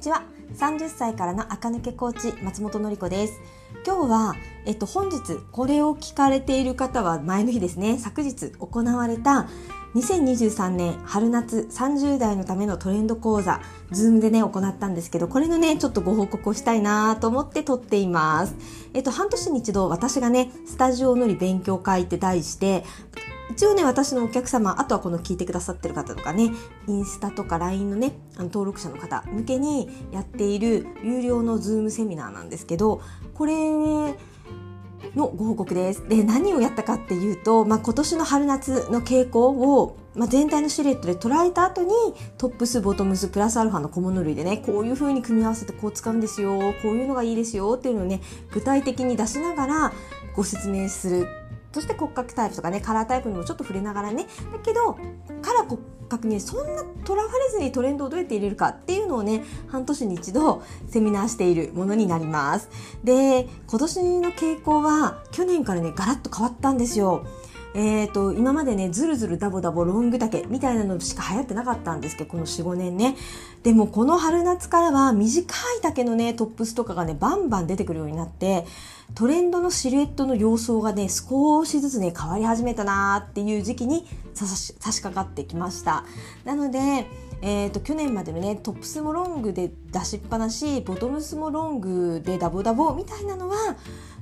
ちは。30歳からの垢抜けコーチ松本のり子です。今日は、えっと、本日これを聞かれている方は前の日ですね。昨日行われた2023年春夏30代のためのトレンド講座、ズームでね、行ったんですけど、これのね、ちょっとご報告をしたいなと思って撮っています。えっと、半年に一度私がね、スタジオのり勉強会って題して、一応ね、私のお客様、あとはこの聞いてくださってる方とかね、インスタとか LINE のね、あの登録者の方向けにやっている有料のズームセミナーなんですけど、これ、のご報告です。で、何をやったかっていうと、まあ、今年の春夏の傾向を、まあ、全体のシルエットで捉えた後に、トップス、ボトムス、プラスアルファの小物類でね、こういう風に組み合わせてこう使うんですよ、こういうのがいいですよっていうのをね、具体的に出しながらご説明するそして骨格タイプとかねカラータイプにもちょっと触れながらね。だけどカラー骨格にそんなとらわれずにトレンドをどうやって入れるかっていうのをね半年に一度セミナーしているものになります。で今年の傾向は去年からねガラッと変わったんですよ。えーと、今までねずるずるダボダボロング丈みたいなのしか流行ってなかったんですけどこの45年ね。でもこの春夏からは短い丈のねトップスとかがねバンバン出てくるようになってトレンドのシルエットの様相がね少しずつね変わり始めたなーっていう時期に差し掛かってきました。なのでえーと、去年までのねトップスもロングで出しっぱなしボトムスもロングでダボダボみたいなのは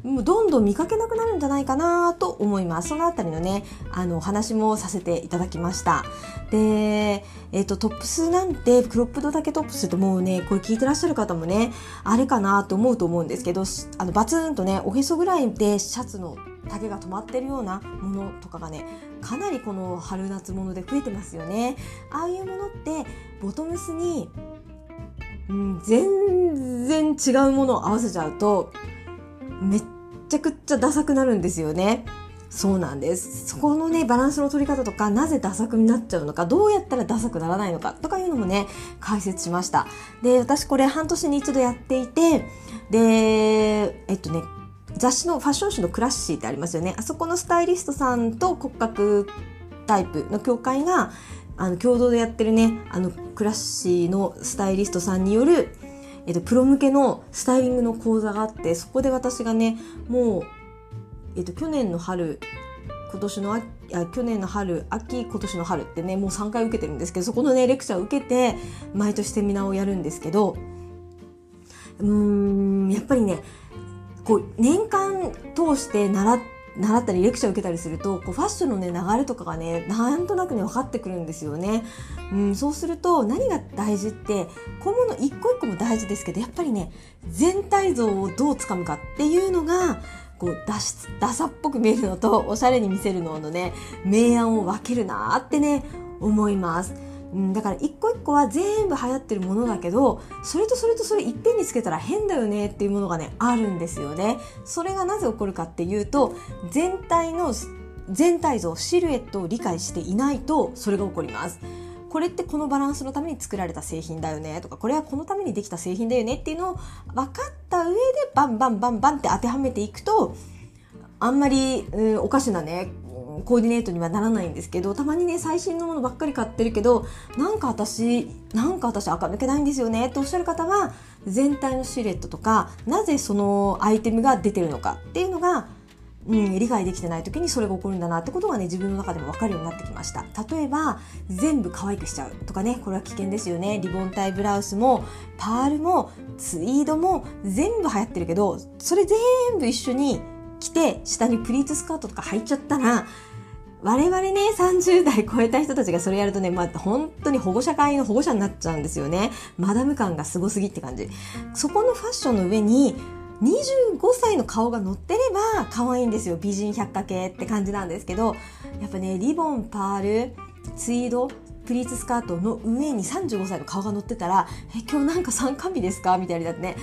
もうどんどん見かけなくなるんじゃないかなと思います。そのあたりのねあのお話もさせていただきました。で、えーと、トップスなんてクロップドだけトップスってもうねこれ聞いてらっしゃる方もねあれかなと思うと思うんですけどあのバツンとねおへそぐらいでシャツの丈が止まってるようなものとかがねかなりこの春夏物で増えてますよね。ああいうものってボトムスに、うん、全然違うものを合わせちゃうとめっちゃくちゃダサくなるんですよね。そうなんです。そこのねバランスの取り方とかなぜダサくになっちゃうのかどうやったらダサくならないのかとかいうのもね解説しました。で私これ半年に一度やっていてでえっとね雑誌のファッション誌のクラッシーってありますよね。あそこのスタイリストさんと骨格タイプの協会があの共同でやってるねあのクラッシーのスタイリストさんによる、えっと、プロ向けのスタイリングの講座があってそこで私がねもう、えっと、去年の春今年の秋去年の春秋今年の春ってねもう3回受けてるんですけどそこのねレクチャーを受けて毎年セミナーをやるんですけどうーんやっぱりねこう年間通して習って習ったりレクチャー受けたりするとこうファッションのね流れとかがねなんとなくね分かってくるんですよね。うん、そうすると何が大事って小物一個一個も大事ですけどやっぱりね全体像をどうつかむかっていうのがこうダしダサっぽく見えるのとおしゃれに見せるののね明暗を分けるなってね思います。うん、だから一個一個は全部流行ってるものだけどそれとそれとそれいっぺんにつけたら変だよねっていうものがねあるんですよね。それがなぜ起こるかっていうと全体の全体像シルエットを理解していないとそれが起こります。これってこのバランスのために作られた製品だよねとかこれはこのためにできた製品だよねっていうのを分かった上でバンバンバンバンって当てはめていくとあんまり、うん、おかしなねコーディネートにはならないんですけどたまにね最新のものばっかり買ってるけどなんか私なんか私垢抜けないんですよねっておっしゃる方は全体のシルエットとかなぜそのアイテムが出てるのかっていうのがうん、理解できてない時にそれが起こるんだなってことがね自分の中でも分かるようになってきました。例えば全部可愛くしちゃうとかねこれは危険ですよね。リボンタイブラウスもパールもツイードも全部流行ってるけどそれ全部一緒に着て下にプリーツスカートとか履いちゃったら我々ね、30代超えた人たちがそれやるとね、まあ、本当に保護者会の保護者になっちゃうんですよね。マダム感がすごすぎって感じ。そこのファッションの上に、25歳の顔が乗ってれば可愛いんですよ。美人百科系って感じなんですけど、やっぱね、リボン、パール、ツイード、プリーツスカートの上に35歳の顔が乗ってたら「え今日なんか参加日ですか?」みたいになってね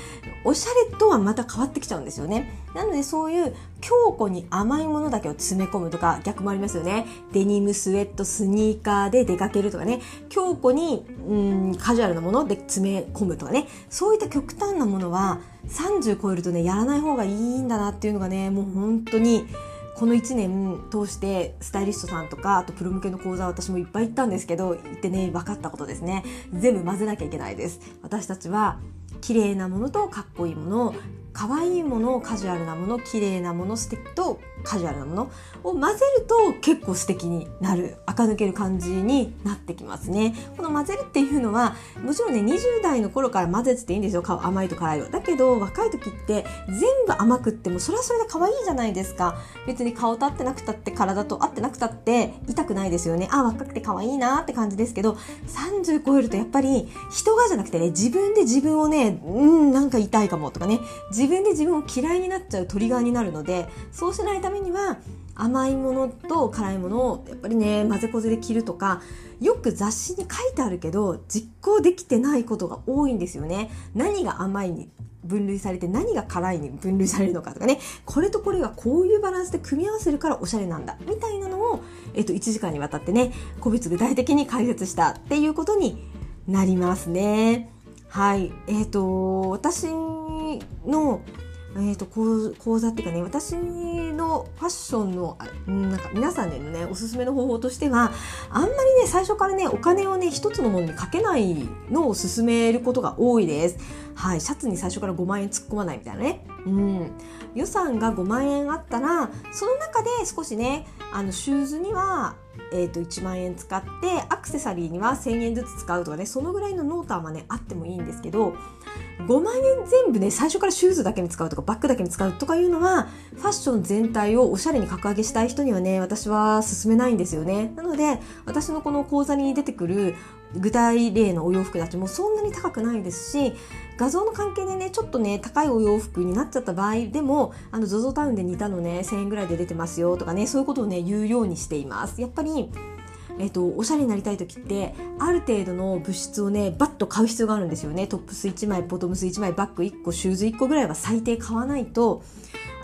おしゃれとはまた変わってきちゃうんですよね。なのでそういう強固に甘いものだけを詰め込むとか逆もありますよね。デニムスウェットスニーカーで出かけるとかね。強固にうんカジュアルなもので詰め込むとかね。そういった極端なものは30超えるとねやらない方がいいんだなっていうのがねもう本当にこの1年通してスタイリストさんとかあとプロ向けの講座私もいっぱい行ったんですけど行ってね分かったことですね。全部混ぜなきゃいけないです。私たちは綺麗なものとかっこいいもの可愛いものカジュアルなもの綺麗なもの素敵とカジュアルなものを混ぜると結構素敵になる垢抜ける感じになってきますね。この混ぜるっていうのはもちろんね20代の頃から混ぜてていいんですよ。甘いと辛いは。だけど若い時って全部甘くってもそれはそれで可愛いじゃないですか。別に顔と合ってなくたって体と合ってなくたって痛くないですよね。あ若くて可愛いなって感じですけど30超えるとやっぱり人がじゃなくてね自分で自分をねうんなんか痛いかもとかね。自分で自分を嫌いになっちゃうトリガーになるのでそうしないためめには甘いものと辛いものをやっぱりね混ぜこぜで切るとかよく雑誌に書いてあるけど実行できてないことが多いんですよね。何が甘いに分類されて何が辛いに分類されるのかとかね。これとこれがこういうバランスで組み合わせるからおしゃれなんだ。みたいなのを、えっと、1時間にわたってね個別具体的に解説したっていうことになりますね。はい。え、ー、と私のえーと、講座っていうかね私のファッションのなんか皆さんへのねおすすめの方法としてはあんまりね最初からねお金をね一つのものにかけないのを勧めることが多いです。はい、シャツに最初から5万円突っ込まないみたいなね。うん、予算が5万円あったらその中で少しねあのシューズにはえー、と1万円使ってアクセサリーには1,000円ずつ使うとかねそのぐらいの濃淡はねあってもいいんですけど5万円全部ね最初からシューズだけに使うとかバッグだけに使うとかいうのはファッション全体をおしゃれに格上げしたい人にはね私は勧めないんですよね。なので私のこの講座に出てくる具体例のお洋服たちもそんなに高くないですし画像の関係でねちょっとね高いお洋服になっちゃった場合でもあの ZOZO タウンで似たのね1000円ぐらいで出てますよとかねそういうことをね言うようにしています。やっぱりえっと、おしゃれになりたい時ってある程度の物質をねバッと買う必要があるんですよね。トップス1枚ボトムス1枚バッグ1個シューズ1個ぐらいは最低買わないと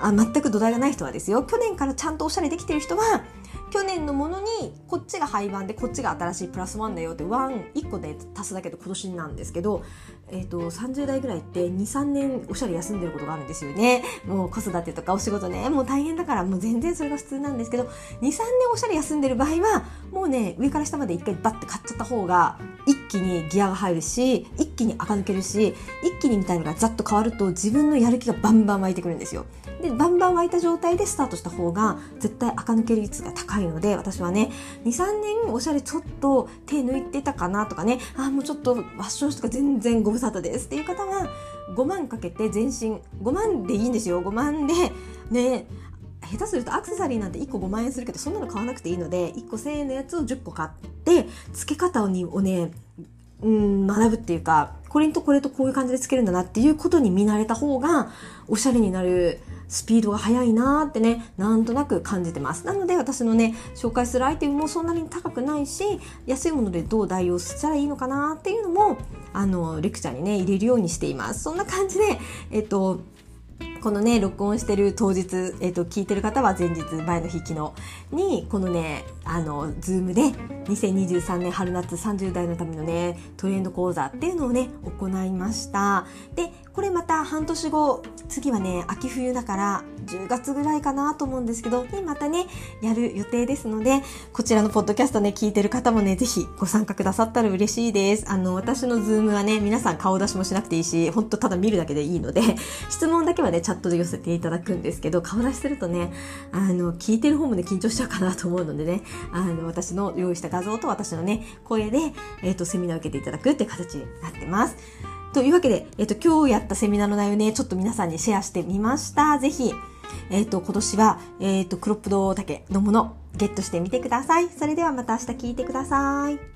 あ全く土台がない人はですよ。去年からちゃんとおしゃれできてる人は去年のものにこっちが廃盤でこっちが新しいプラスワンだよってワン1個で足すだけで今年なんですけど、えーと、30代ぐらいって23年おしゃれ休んでることがあるんですよね。もう子育てとかお仕事ねもう大変だからもう全然それが普通なんですけど23年おしゃれ休んでる場合はもうね上から下まで1回バッて買っちゃった方が一気にギアが入るし一気に垢抜けるし一気にみたいのがざっと変わると自分のやる気がバンバン湧いてくるんですよ。でバンバン湧いた状態でスタートした方が絶対垢抜ける率が高いので私はね23年おしゃれちょっと手抜いてたかなとかねあもうちょっとファッション誌とか全然ご無沙汰です。っていう方は5万かけて全身5万でいいんですよ。5万でね下手するとアクセサリーなんて1個5万円するけどそんなの買わなくていいので1個1000円のやつを10個買って付け方をにをねうん学ぶっていうかこれとこれとこういう感じでつけるんだなっていうことに見慣れた方がおしゃれになるスピードが速いなってねなんとなく感じてます。なので私のね紹介するアイテムもそんなに高くないし安いものでどう代用したらいいのかなっていうのもあのレクチャーにね入れるようにしています。そんな感じでえっとこのね、録音してる当日、えっ、ー、と、聞いてる方は前日、前の日、昨日に、このね、あの、ズームで2023年春夏30代のためのね、トレンド講座っていうのをね、行いました。で、これまた半年後、次はね、秋冬だから10月ぐらいかなと思うんですけど、にまたね、やる予定ですので、こちらのポッドキャストね、聞いてる方もね、ぜひご参加くださったら嬉しいです。あの、私のズームはね、皆さん顔出しもしなくていいし、ほんとただ見るだけでいいので、質問だけはね、チャットで寄せていただくんですけど、顔出しするとね、あの、聞いてる方もね、緊張しちゃうかなと思うのでね、あの、私の用意した画像と私のね、声で、えっ、ー、と、セミナーを受けていただくって形になってます。というわけで、えっ、と、今日やったセミナーの内容ね、ちょっと皆さんにシェアしてみました。ぜひ、えっ、と、今年は、えっ、と、クロップド丈のもの、ゲットしてみてください。それではまた明日聞いてください。